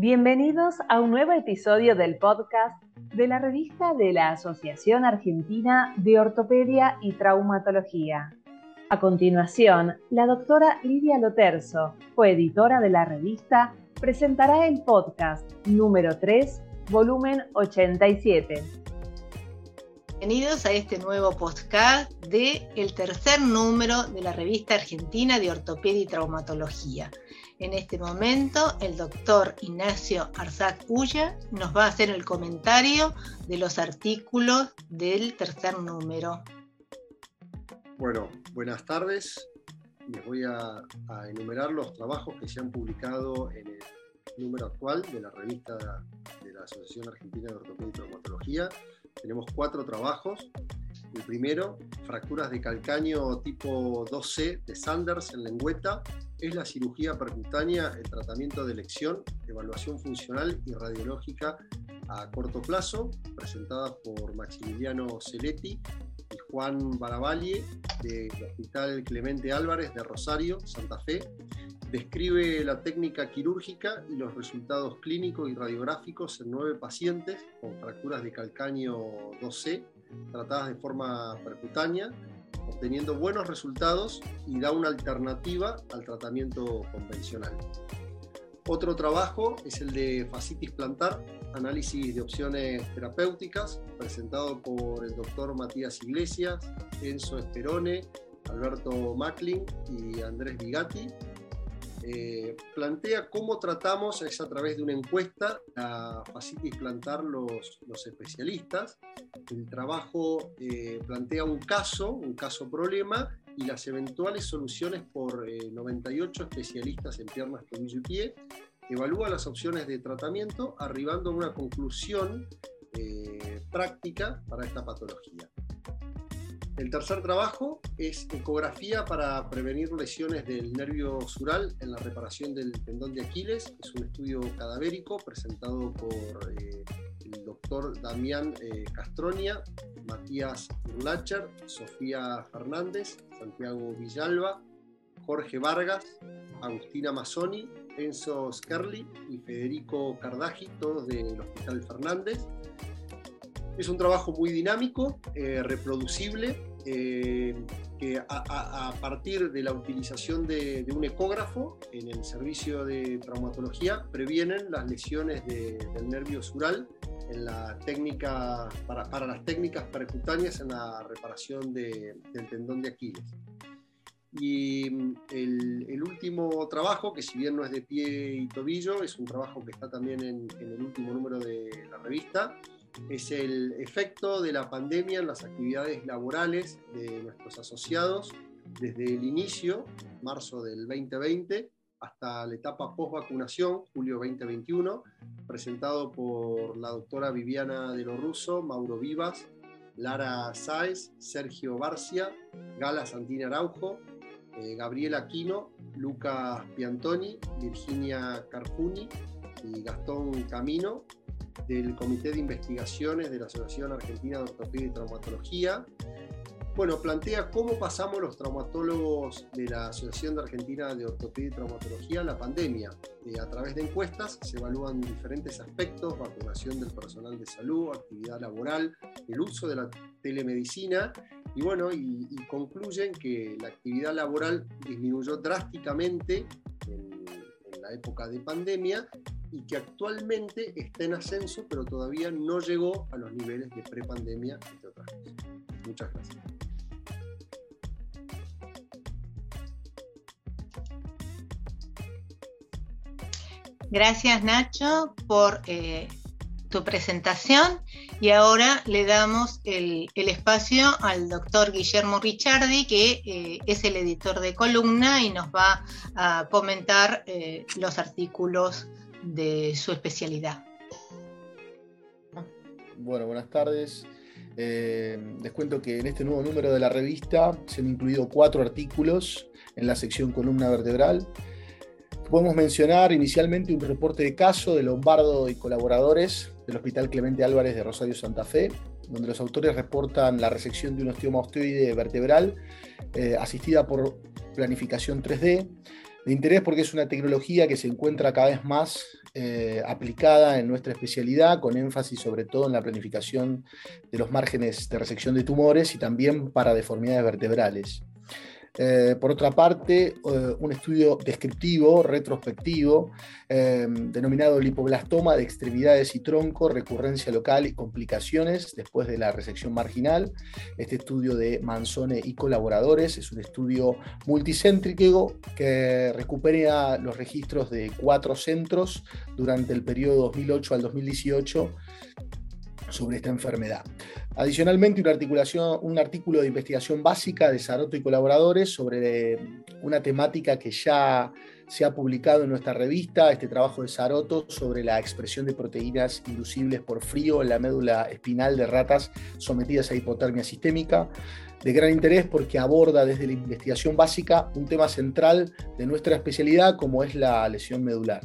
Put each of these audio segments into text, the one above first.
Bienvenidos a un nuevo episodio del podcast de la revista de la Asociación Argentina de Ortopedia y Traumatología. A continuación, la doctora Lidia Loterzo, coeditora de la revista, presentará el podcast número 3, volumen 87. Bienvenidos a este nuevo podcast de el tercer número de la revista argentina de ortopedia y traumatología. En este momento, el doctor Ignacio Arzac Ulla nos va a hacer el comentario de los artículos del tercer número. Bueno, buenas tardes. Les voy a, enumerar los trabajos que se han publicado en el número actual de la revista de la Asociación Argentina de Ortopedia y Traumatología. Tenemos cuatro trabajos. El primero, fracturas de calcáneo tipo 2C de Sanders en lengüeta, es la cirugía percutánea, el tratamiento de elección, evaluación funcional y radiológica a corto plazo, presentada por Maximiliano Celetti y Juan Baravalle del Hospital Clemente Álvarez de Rosario, Santa Fe. Describe la técnica quirúrgica y los resultados clínicos y radiográficos en nueve pacientes con fracturas de calcáneo 2C tratadas de forma percutánea obteniendo buenos resultados y da una alternativa al tratamiento convencional. Otro trabajo es el de fascitis plantar, análisis de opciones terapéuticas, presentado por el doctor Matías Iglesias, Enzo Esperone, Alberto Macklin y Andrés Vigatti, eh, plantea cómo tratamos, es a través de una encuesta, la fascitis plantar los, especialistas. El trabajo eh, plantea un caso, un caso problema, y las eventuales soluciones por 98 eh, especialistas en piernas, tobillo y pie. Evalúa las opciones de tratamiento, arribando a una conclusión práctica para esta patología. El tercer trabajo es ecografía para prevenir lesiones del nervio sural en la reparación del tendón de Aquiles. Es un estudio cadavérico presentado por eh, el doctor Damián eh, Castronia, Matías Urlacher, Sofía Fernández, Santiago Villalba, Jorge Vargas, Agustina Mazzoni, Enzo Skerli y Federico Cardaji, todos del Hospital Fernández. Es un trabajo muy dinámico, eh, reproducible, eh, que a, partir de la utilización de, un ecógrafo en el servicio de traumatología previenen las lesiones del nervio sural en la técnica, para, las técnicas percutáneas en la reparación del tendón de Aquiles. Y mm, el, último trabajo, que si bien no es de pie y tobillo, es un trabajo que está también en el último número de la revista, es el efecto de la pandemia en las actividades laborales de nuestros asociados desde el inicio, marzo del 2020, hasta la etapa post-vacunación, julio 2021, presentado por la doctora Viviana de lo Russo, Mauro Vivas, Lara Sáez, Sergio Barcia, Gala Santina Araujo, eh, Gabriela Aquino, Lucas Piantoni, Virginia Carfuni y Gastón Camino, del Comité de Investigaciones de la Asociación Argentina de Ortopedia y Traumatología. Bueno, plantea cómo pasamos los traumatólogos de la Asociación de Argentina de Ortopedia y Traumatología la pandemia. Eh, a través de encuestas se evalúan diferentes aspectos, vacunación del personal de salud, actividad laboral, el uso de la telemedicina y bueno, y, concluyen que la actividad laboral disminuyó drásticamente en, en la época de pandemia y que actualmente está en ascenso, pero todavía no llegó a los niveles de prepandemia, entre otras cosas. Muchas gracias. Gracias Nacho por eh, tu presentación y ahora le damos el, espacio al doctor Guillermo Ricciardi, que eh, es el editor de columna y nos va a comentar eh, los artículos de su especialidad. Bueno, buenas tardes. Eh, les cuento que en este nuevo número de la revista se han incluido cuatro artículos en la sección columna vertebral. Podemos mencionar inicialmente un reporte de caso de Lombardo y colaboradores del Hospital Clemente Álvarez de Rosario Santa Fe, donde los autores reportan la resección de un osteoma osteoide vertebral eh, asistida por planificación 3D De interés porque es una tecnología que se encuentra cada vez más eh, aplicada en nuestra especialidad, con énfasis sobre todo en la planificación de los márgenes de resección de tumores y también para deformidades vertebrales. Eh, por otra parte, eh, un estudio descriptivo, retrospectivo, eh, denominado lipoblastoma de extremidades y tronco, recurrencia local y complicaciones después de la resección marginal. Este estudio de Manzone y colaboradores es un estudio multicéntrico que recupera los registros de cuatro centros durante el periodo 2008 al 2018 sobre esta enfermedad. Adicionalmente, una articulación, un artículo de investigación básica de Saroto y colaboradores sobre una temática que ya se ha publicado en nuestra revista, este trabajo de Saroto sobre la expresión de proteínas inducibles por frío en la médula espinal de ratas sometidas a hipotermia sistémica. De gran interés porque aborda desde la investigación básica un tema central de nuestra especialidad como es la lesión medular.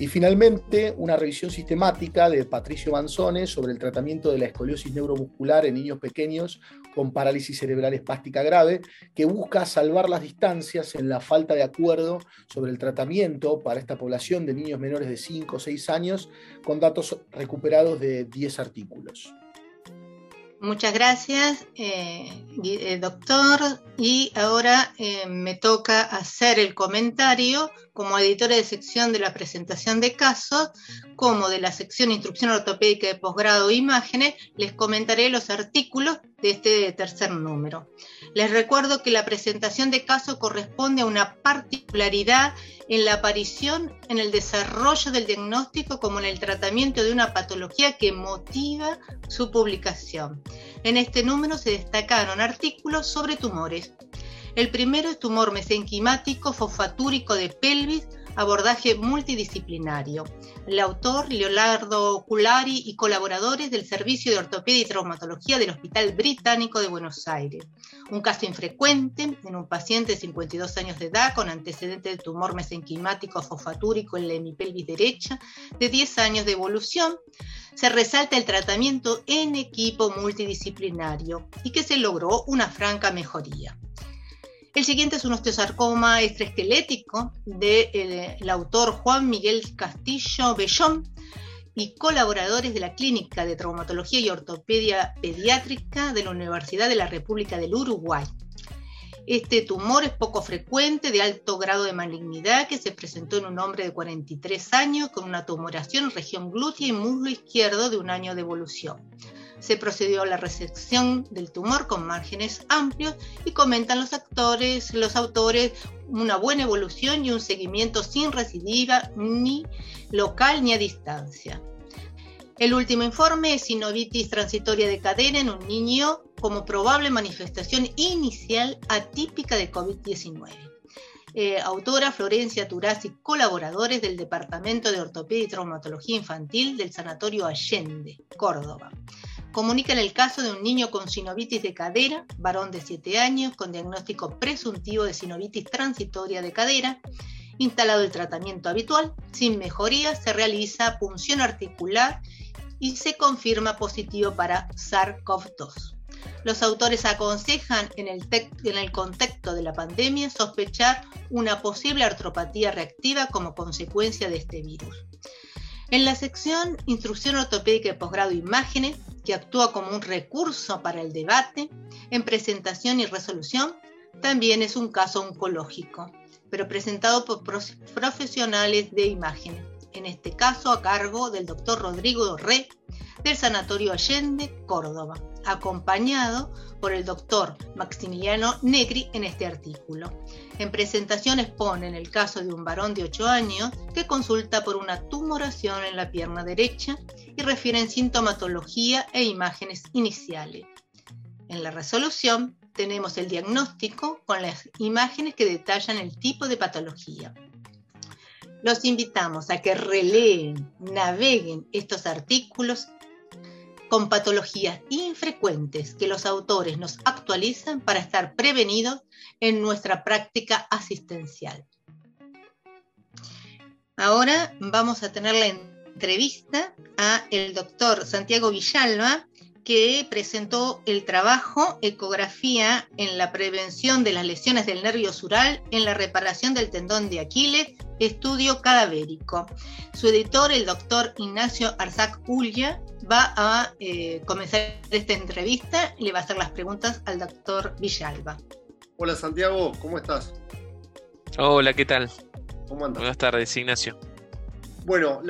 Y finalmente, una revisión sistemática de Patricio Manzone sobre el tratamiento de la escoliosis neuromuscular en niños pequeños con parálisis cerebral espástica grave, que busca salvar las distancias en la falta de acuerdo sobre el tratamiento para esta población de niños menores de 5 o 6 años, con datos recuperados de 10 artículos. Muchas gracias, eh, eh, doctor. Y ahora eh, me toca hacer el comentario como editora de sección de la presentación de casos, como de la sección Instrucción Ortopédica de Posgrado e Imágenes, les comentaré los artículos de este tercer número. Les recuerdo que la presentación de caso corresponde a una particularidad en la aparición, en el desarrollo del diagnóstico como en el tratamiento de una patología que motiva su publicación. En este número se destacaron artículos sobre tumores. El primero es tumor mesenquimático fosfatúrico de pelvis abordaje multidisciplinario. El autor, Leonardo Oculari y colaboradores del Servicio de Ortopedia y Traumatología del Hospital Británico de Buenos Aires. Un caso infrecuente en un paciente de 52 años de edad con antecedente de tumor mesenquimático fosfatúrico en la hemipelvis derecha de 10 años de evolución. Se resalta el tratamiento en equipo multidisciplinario y que se logró una franca mejoría. El siguiente es un osteosarcoma extraesquelético del autor Juan Miguel Castillo Bellón y colaboradores de la Clínica de Traumatología y Ortopedia Pediátrica de la Universidad de la República del Uruguay. Este tumor es poco frecuente, de alto grado de malignidad, que se presentó en un hombre de 43 años con una tumoración en región glútea y muslo izquierdo de un año de evolución se procedió a la resección del tumor con márgenes amplios y comentan los actores, los autores, una buena evolución y un seguimiento sin recidiva ni local ni a distancia. El último informe es sinovitis transitoria de cadera en un niño como probable manifestación inicial atípica de COVID-19. Eh, autora Florencia Turazzi, colaboradores del Departamento de Ortopedia y Traumatología Infantil del Sanatorio Allende, Córdoba comunican el caso de un niño con sinovitis de cadera, varón de 7 años, con diagnóstico presuntivo de sinovitis transitoria de cadera. Instalado el tratamiento habitual, sin mejoría, se realiza punción articular y se confirma positivo para SARS-CoV-2. Los autores aconsejan en el, en el, contexto de la pandemia sospechar una posible artropatía reactiva como consecuencia de este virus. En la sección Instrucción Ortopédica de Posgrado Imágenes, que actúa como un recurso para el debate, en presentación y resolución, también es un caso oncológico, pero presentado por profesionales de imágenes, en este caso a cargo del doctor Rodrigo Dorré, del Sanatorio Allende, Córdoba, acompañado por el doctor Maximiliano Negri en este artículo. En presentación exponen el caso de un varón de 8 años que consulta por una tumoración en la pierna derecha y refieren sintomatología e imágenes iniciales. En la resolución tenemos el diagnóstico con las imágenes que detallan el tipo de patología. Los invitamos a que releen, naveguen estos artículos con patologías infrecuentes que los autores nos actualizan para estar prevenidos en nuestra práctica asistencial. Ahora vamos a tener la entrevista a el doctor Santiago Villalba, que presentó el trabajo Ecografía en la prevención de las lesiones del nervio sural en la reparación del tendón de Aquiles, estudio cadavérico. Su editor, el doctor Ignacio Arzac Ulla, va a eh, comenzar esta entrevista y le va a hacer las preguntas al doctor Villalba. Hola Santiago, ¿cómo estás? Hola, ¿qué tal? ¿Cómo andas? Buenas tardes, Ignacio. Bueno,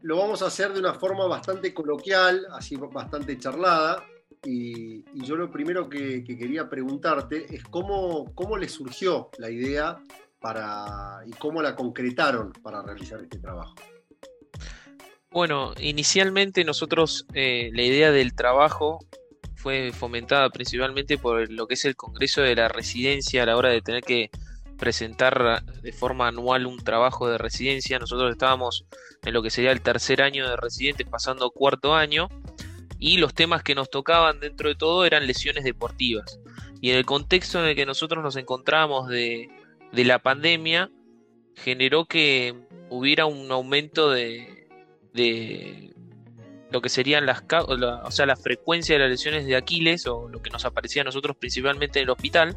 lo vamos a hacer de una forma bastante coloquial, así bastante charlada. Y, yo lo primero que, quería preguntarte es cómo, cómo les surgió la idea para, y cómo la concretaron para realizar este trabajo. Bueno, inicialmente nosotros eh, la idea del trabajo fue fomentada principalmente por lo que es el Congreso de la Residencia a la hora de tener que presentar de forma anual un trabajo de residencia. Nosotros estábamos en lo que sería el tercer año de residentes, pasando cuarto año, y los temas que nos tocaban dentro de todo eran lesiones deportivas. Y en el contexto en el que nosotros nos encontramos de, la pandemia, generó que hubiera un aumento de, lo que serían las o sea la frecuencia de las lesiones de Aquiles o lo que nos aparecía a nosotros principalmente en el hospital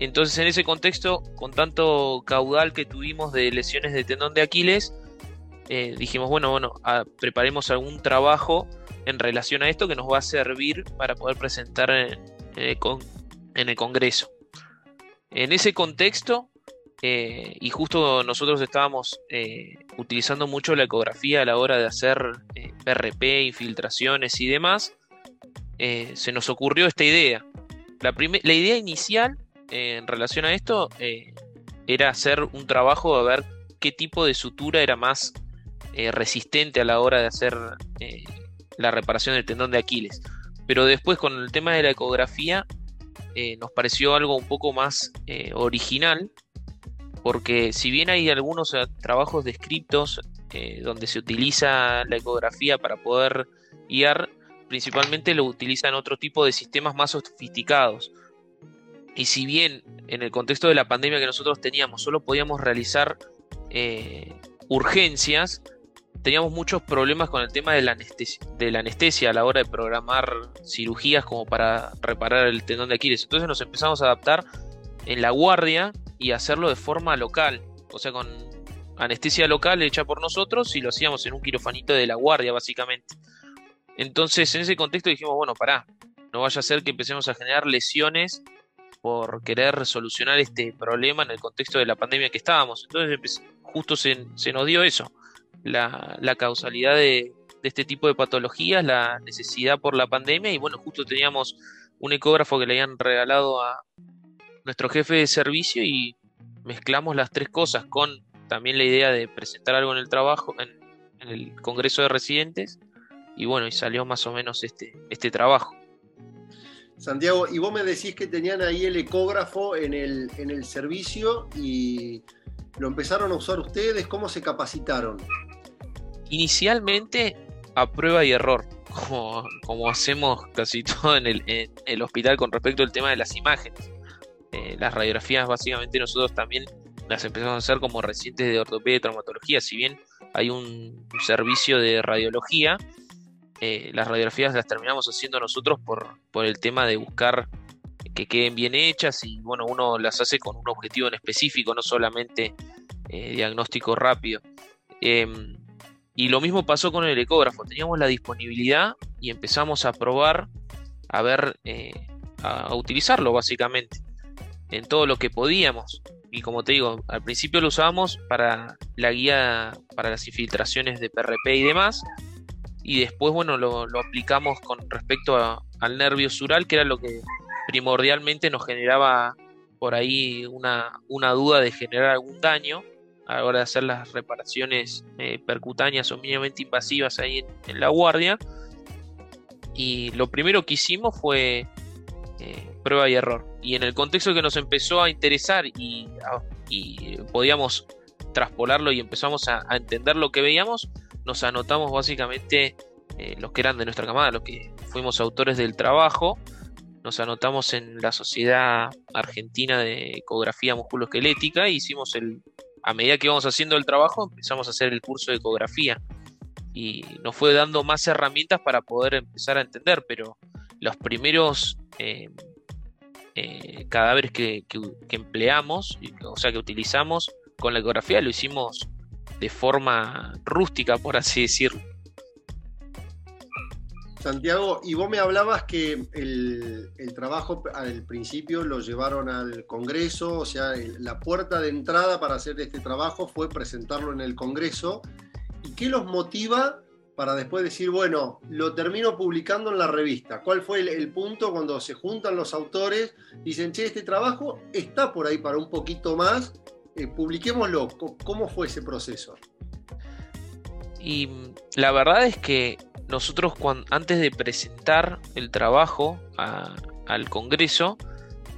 entonces, en ese contexto, con tanto caudal que tuvimos de lesiones de tendón de Aquiles, eh, dijimos, bueno, bueno, preparemos algún trabajo en relación a esto que nos va a servir para poder presentar en, el, Congreso. En ese contexto, eh, y justo nosotros estábamos eh, utilizando mucho la ecografía a la hora de hacer PRP, infiltraciones y demás, se nos ocurrió esta idea. La idea inicial en relación a esto eh, era hacer un trabajo a ver qué tipo de sutura era más eh, resistente a la hora de hacer eh, la reparación del tendón de Aquiles. Pero después con el tema de la ecografía nos pareció algo un poco más original, porque si bien hay algunos trabajos descritos donde se utiliza la ecografía para poder guiar, principalmente lo utilizan otro tipo de sistemas más sofisticados y si bien en el contexto de la pandemia que nosotros teníamos solo podíamos realizar eh, urgencias, teníamos muchos problemas con el tema de la, de la anestesia a la hora de programar cirugías como para reparar el tendón de Aquiles. Entonces nos empezamos a adaptar en la guardia y hacerlo de forma local, o sea, con anestesia local hecha por nosotros y lo hacíamos en un quirofanito de la guardia, básicamente. Entonces, en ese contexto dijimos, bueno, pará, no vaya a ser que empecemos a generar lesiones por querer solucionar este problema en el contexto de la pandemia que estábamos. Entonces justo se, nos dio eso, la, causalidad de, este tipo de patologías, la necesidad por la pandemia y bueno, justo teníamos un ecógrafo que le habían regalado a nuestro jefe de servicio y mezclamos las tres cosas con también la idea de presentar algo en el trabajo, en el Congreso de Residentes y bueno, y salió más o menos este, este trabajo. Santiago, y vos me decís que tenían ahí el ecógrafo en el, en el servicio y lo empezaron a usar ustedes, ¿cómo se capacitaron? Inicialmente a prueba y error, como, como hacemos casi todo en el, hospital con respecto al tema de las imágenes. Eh, las radiografías básicamente nosotros también las empezamos a hacer como recientes de ortopedia y traumatología, si bien hay un servicio de radiología, eh, las radiografías las terminamos haciendo nosotros por, el tema de buscar que queden bien hechas y bueno, uno las hace con un objetivo en específico, no solamente eh, diagnóstico rápido. Em, y lo mismo pasó con el ecógrafo, teníamos la disponibilidad y empezamos a probar, a ver, eh, a, utilizarlo básicamente en todo lo que podíamos. Y como te digo, al principio lo usábamos para la guía, para las infiltraciones de PRP y demás, y después, bueno, lo, aplicamos con respecto al nervio sural, que era lo que primordialmente nos generaba por ahí una, duda de generar algún daño a la hora de hacer las reparaciones eh, percutáneas o mínimamente invasivas ahí en, la guardia. Y lo primero que hicimos fue eh, prueba y error. Y en el contexto que nos empezó a interesar y, podíamos traspolarlo y empezamos a entender lo que veíamos, nos anotamos básicamente eh, los que eran de nuestra camada, los que fuimos autores del trabajo, nos anotamos en la Sociedad Argentina de Ecografía Musculoesquelética e hicimos el, a medida que íbamos haciendo el trabajo, empezamos a hacer el curso de ecografía. y nos fue dando más herramientas para poder empezar a entender, pero los primeros eh, eh, cadáveres que, empleamos, o sea, que utilizamos con la ecografía, lo hicimos de forma rústica, por así decirlo. Santiago, y vos me hablabas que el, trabajo al principio lo llevaron al Congreso, o sea, la puerta de entrada para hacer este trabajo fue presentarlo en el Congreso. ¿Y qué los motiva para después decir, bueno, lo termino publicando en la revista? ¿Cuál fue el, punto cuando se juntan los autores? Dicen, che, este trabajo está por ahí para un poquito más, eh, publiquémoslo. ¿Cómo fue ese proceso? Y la verdad es que nosotros antes de presentar el trabajo al Congreso,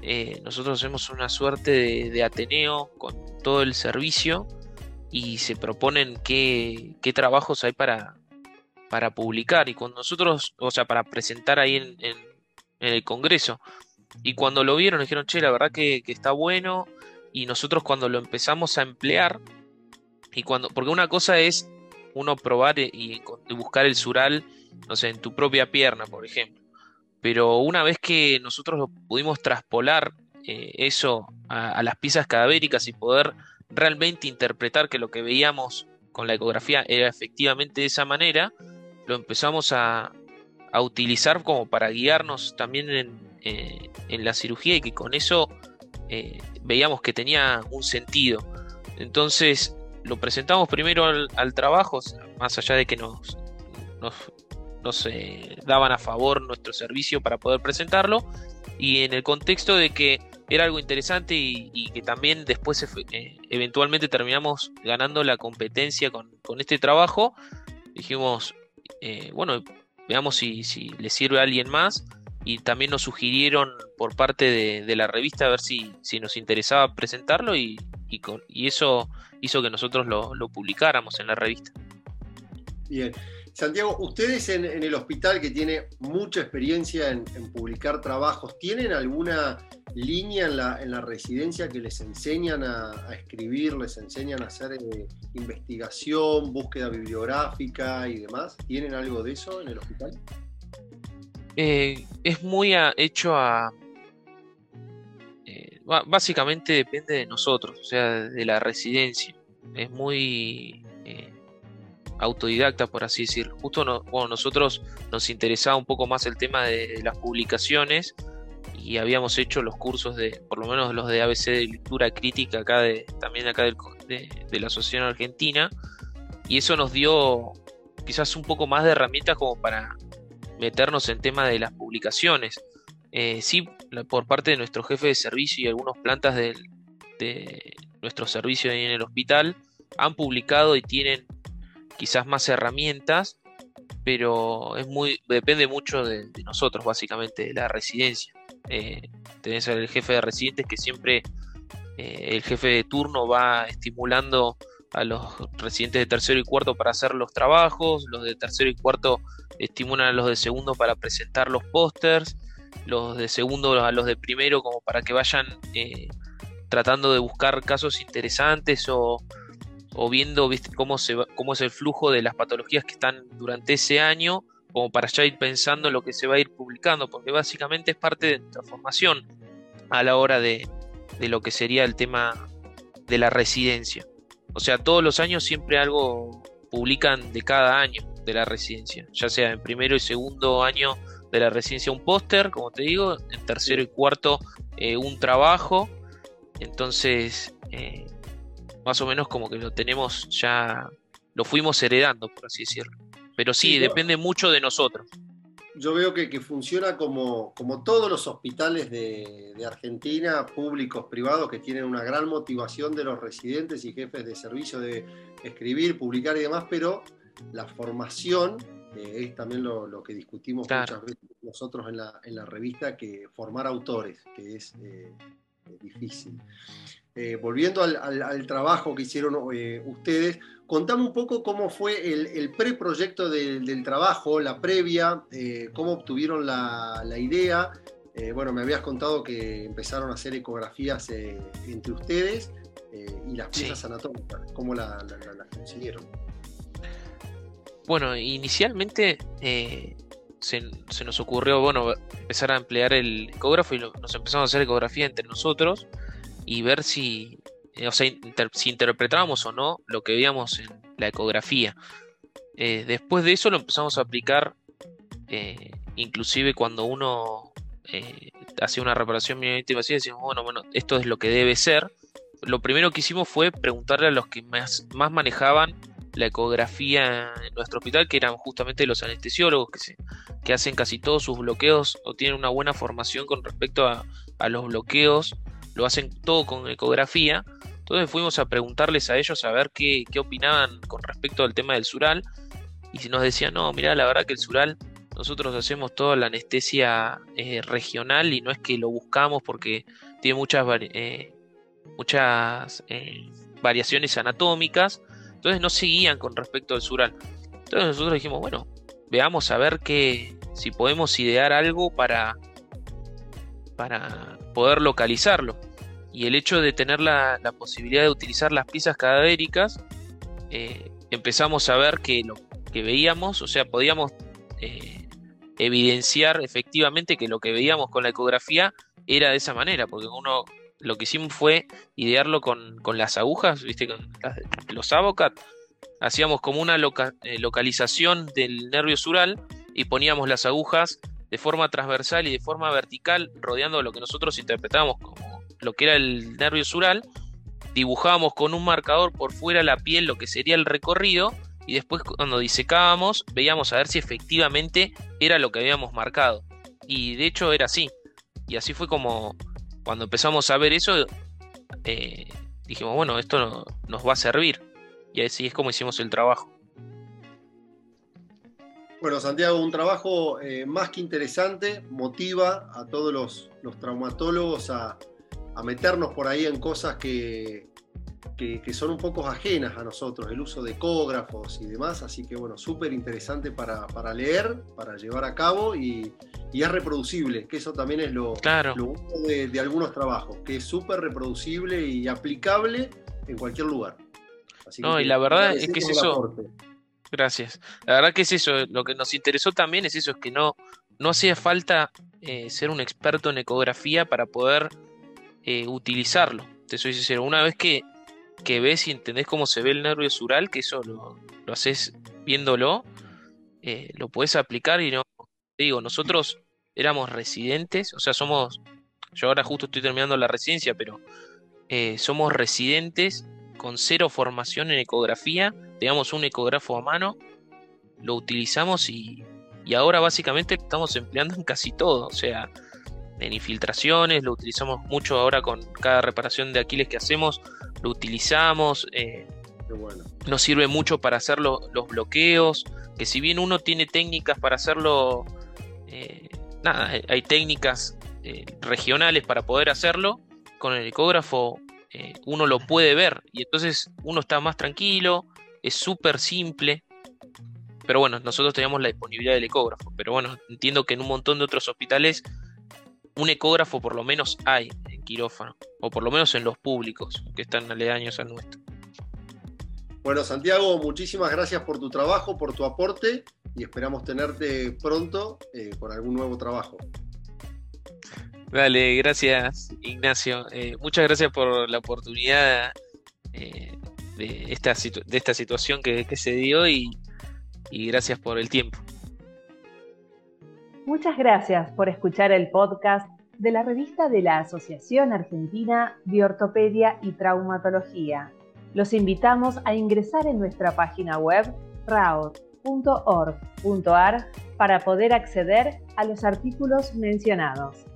eh, nosotros hacemos una suerte de, Ateneo con todo el servicio y se proponen qué, trabajos hay para, para publicar y cuando nosotros, o sea, para presentar ahí en, el Congreso. Y cuando lo vieron dijeron, che, la verdad que, está bueno. Y nosotros cuando lo empezamos a emplear, y cuando, porque una cosa es uno probar y, buscar el sural, no sé, en tu propia pierna, por ejemplo. Pero una vez que nosotros pudimos traspolar eh, eso a, las piezas cadavéricas y poder realmente interpretar que lo que veíamos con la ecografía era efectivamente de esa manera, lo empezamos a, utilizar como para guiarnos también en, eh, la cirugía y que con eso eh, veíamos que tenía un sentido. Entonces, lo presentamos primero al, trabajo, más allá de que nos, nos, eh, daban a favor nuestro servicio para poder presentarlo, y en el contexto de que era algo interesante y, que también después eh, eventualmente terminamos ganando la competencia con, este trabajo, dijimos, eh, bueno, veamos si, si, le sirve a alguien más. Y también nos sugirieron por parte de, la revista a ver si, nos interesaba presentarlo y, eso hizo que nosotros lo, publicáramos en la revista. Bien. Santiago, ustedes en, el hospital que tiene mucha experiencia en, publicar trabajos, ¿tienen alguna línea en la, residencia que les enseñan a, escribir, les enseñan a hacer eh, investigación, búsqueda bibliográfica y demás? ¿Tienen algo de eso en el hospital? Eh, es muy hecho a, básicamente depende de nosotros, o sea, de la residencia. Es muy eh, autodidacta, por así decir. Justo nosotros nos interesaba un poco más el tema de, las publicaciones y habíamos hecho los cursos de, por lo menos los de ABC de lectura crítica acá de, también acá de, de la Asociación Argentina, y eso nos dio quizás un poco más de herramientas como para meternos en tema de las publicaciones. Eh, sí, por parte de nuestro jefe de servicio y algunas plantas de, nuestro servicio en el hospital han publicado y tienen quizás más herramientas, pero es muy depende mucho de, nosotros, básicamente, de la residencia. Eh, tenés al jefe de residentes que siempre eh, el jefe de turno va estimulando a los residentes de tercero y cuarto para hacer los trabajos, los de tercero y cuarto estimulan a los de segundo para presentar los pósters los de segundo a los de primero como para que vayan eh, tratando de buscar casos interesantes o, viendo cómo, se cómo es el flujo de las patologías que están durante ese año como para ya ir pensando en lo que se va a ir publicando porque básicamente es parte de nuestra formación a la hora de, de lo que sería el tema de la residencia o sea todos los años siempre algo publican de cada año de la residencia ya sea en primero y segundo año de la residencia un póster, como te digo, en tercero y cuarto eh, un trabajo, entonces eh, más o menos como que lo tenemos ya, lo fuimos heredando, por así decirlo. Pero sí, depende mucho de nosotros. Yo veo que, funciona como, como, todos los hospitales de, de, Argentina, públicos, privados, que tienen una gran motivación de los residentes y jefes de servicio de escribir, publicar y demás, pero la formación es también lo, que discutimos muchas veces nosotros en la, en la, revista, que formar autores, que es eh, difícil. Eh, volviendo al, trabajo que hicieron eh, ustedes, contame un poco cómo fue el, el preproyecto del, trabajo, la previa, cómo obtuvieron la, la idea. bueno, me habías contado que empezaron a hacer ecografías entre ustedes y las piezas anatómicas, cómo la, la consiguieron. Bueno, inicialmente eh, se, nos ocurrió, bueno, empezar a emplear el ecógrafo y nos empezamos a hacer ecografía entre nosotros y ver si, eh, o sea, si interpretábamos o no lo que veíamos en la ecografía. Eh, después de eso lo empezamos a aplicar, eh, inclusive cuando uno hacía una reparación mínimamente invasiva, decíamos, bueno, bueno, esto es lo que debe ser. Lo primero que hicimos fue preguntarle a los que más, más manejaban la ecografía en nuestro hospital, que eran justamente los anestesiólogos que, que hacen casi todos sus bloqueos o tienen una buena formación con respecto a, los bloqueos, lo hacen todo con ecografía. Entonces fuimos a preguntarles a ellos a ver qué, opinaban con respecto al tema del sural. Y si nos decían, no, mira, la verdad que el sural nosotros hacemos toda la anestesia eh, regional y no es que lo buscamos porque tiene muchas, eh, muchas eh, variaciones anatómicas entonces no seguían con respecto al Sural. Entonces nosotros dijimos, bueno, veamos a ver que si podemos idear algo para, para poder localizarlo. Y el hecho de tener la, posibilidad de utilizar las piezas cadavéricas, eh, empezamos a ver que lo que veíamos, o sea, podíamos eh, evidenciar efectivamente que lo que veíamos con la ecografía era de esa manera, porque uno lo que hicimos fue idearlo con, las agujas, ¿viste? Con los Avocat. Hacíamos como una eh, localización del nervio sural y poníamos las agujas de forma transversal y de forma vertical, rodeando lo que nosotros interpretábamos como lo que era el nervio sural. Dibujábamos con un marcador por fuera la piel lo que sería el recorrido y después cuando disecábamos veíamos a ver si efectivamente era lo que habíamos marcado. Y de hecho era así. Y así fue como cuando empezamos a ver eso, eh, dijimos, bueno, esto nos va a servir. Y así es como hicimos el trabajo. Bueno, Santiago, un trabajo eh, más que interesante, motiva a todos los, traumatólogos a, meternos por ahí en cosas que, que, son un poco ajenas a nosotros, el uso de ecógrafos y demás, así que bueno, súper interesante para, leer, para llevar a cabo y, es reproducible, que eso también es lo, claro. de, algunos trabajos, que es súper reproducible y aplicable en cualquier lugar. no, y la verdad es que es eso. Gracias. La verdad que es eso, lo que nos interesó también es eso, es que no, no hacía falta eh, ser un experto en ecografía para poder eh, utilizarlo. Te soy sincero, una vez que que ves y entendés cómo se ve el nervio sural, que eso lo, haces viéndolo, eh, lo puedes aplicar y no. digo, nosotros éramos residentes, o sea, somos. Yo ahora justo estoy terminando la residencia, pero eh, somos residentes con cero formación en ecografía. Teníamos un ecógrafo a mano, lo utilizamos y, y ahora básicamente lo estamos empleando en casi todo. O sea, en infiltraciones, lo utilizamos mucho ahora con cada reparación de Aquiles que hacemos, lo utilizamos. Eh, nos sirve mucho para hacer los bloqueos, que si bien uno tiene técnicas para hacerlo, eh, nada, hay técnicas eh, regionales para poder hacerlo, con el ecógrafo uno lo puede ver y entonces uno está más tranquilo, es súper simple. Pero bueno, nosotros teníamos la disponibilidad del ecógrafo. Pero bueno, entiendo que en un montón de otros hospitales un ecógrafo por lo menos hay en quirófano, o por lo menos en los públicos que están aledaños al nuestro. Bueno, Santiago, muchísimas gracias por tu trabajo, por tu aporte y esperamos tenerte pronto eh, con algún nuevo trabajo. Dale, gracias Ignacio. Eh, muchas gracias por la oportunidad eh, de, esta de esta situación que, se dio y gracias por el tiempo. Muchas gracias por escuchar el podcast de la revista de la Asociación Argentina de Ortopedia y Traumatología. Los invitamos a ingresar en nuestra página web raot.org.ar para poder acceder a los artículos mencionados.